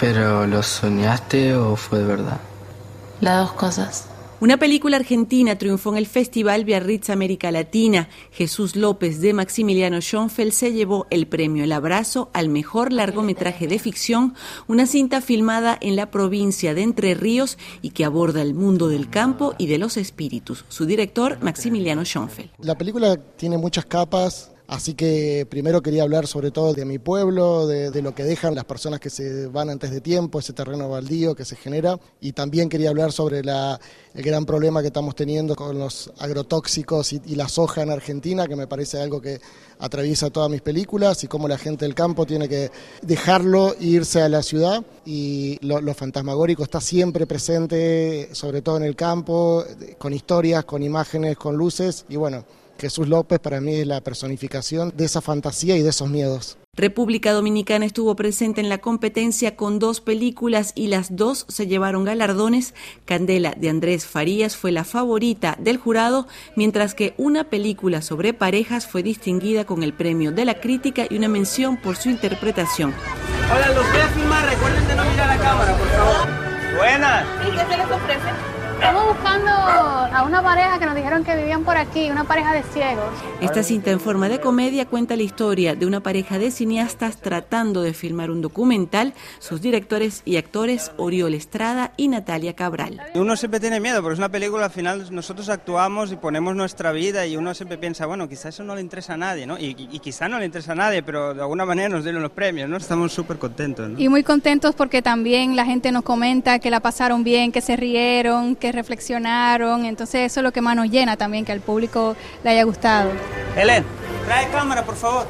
¿Pero lo soñaste o fue de verdad? Las dos cosas. Una película argentina triunfó en el Festival Biarritz América Latina. Jesús López de Maximiliano Schoenfeld se llevó el premio El Abrazo al mejor largometraje de ficción, una cinta filmada en la provincia de Entre Ríos y que aborda el mundo del campo y de los espíritus. Su director, Maximiliano Schoenfeld. La película tiene muchas capas, Así que primero quería hablar sobre todo de mi pueblo, de, lo que dejan las personas que se van antes de tiempo, ese terreno baldío que se genera, y también quería hablar sobre la, el gran problema que estamos teniendo con los agrotóxicos y, la soja en Argentina, que me parece algo que atraviesa todas mis películas, y cómo la gente del campo tiene que dejarlo e irse a la ciudad, y lo, lo fantasmagórico está siempre presente, sobre todo en el campo, con historias, con imágenes, con luces, y bueno, Jesús López para mí es la personificación de esa fantasía y de esos miedos. República Dominicana estuvo presente en la competencia con dos películas y las dos se llevaron galardones. Candela de Andrés Farías fue la favorita del jurado, mientras que una película sobre parejas fue distinguida con el premio de la crítica y una mención por su interpretación. Hola, los voy a filmar, recuerden de no mirar la cámara, por favor. Buenas. ¿Y qué se les ofrece? Estamos buscando a una pareja que nos dijeron que vivían por aquí, una pareja de ciegos. Esta cinta en forma de comedia cuenta la historia de una pareja de cineastas tratando de filmar un documental, sus directores y actores Oriol Estrada y Natalia Cabral. Uno siempre tiene miedo, pero es una película, al final nosotros actuamos y ponemos nuestra vida y uno siempre piensa, bueno, quizás eso no le interesa a nadie, ¿no? Y, y, quizá no le interesa a nadie, pero de alguna manera nos dieron los premios, ¿no? Estamos súper contentos. Y muy contentos porque también la gente nos comenta que la pasaron bien, que se rieron, que reflexionaron, entonces eso es lo que más nos llena también, que al público le haya gustado. Helen, trae cámara, por favor.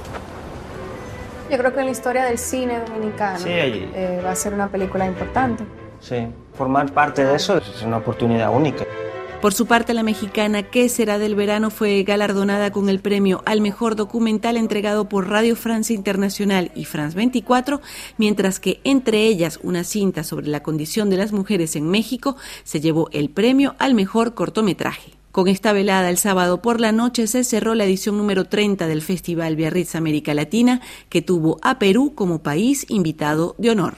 Yo creo que en la historia del cine dominicano eh, va a ser una película importante. Sí, formar parte de eso es una oportunidad única. Por su parte, la mexicana ¿Qué será del verano? fue galardonada con el premio al mejor documental entregado por Radio Francia Internacional y France 24, mientras que entre ellas una cinta sobre la condición de las mujeres en México se llevó el premio al mejor cortometraje. Con esta velada el sábado por la noche se cerró la edición número 30 del Festival Biarritz América Latina, que tuvo a Perú como país invitado de honor.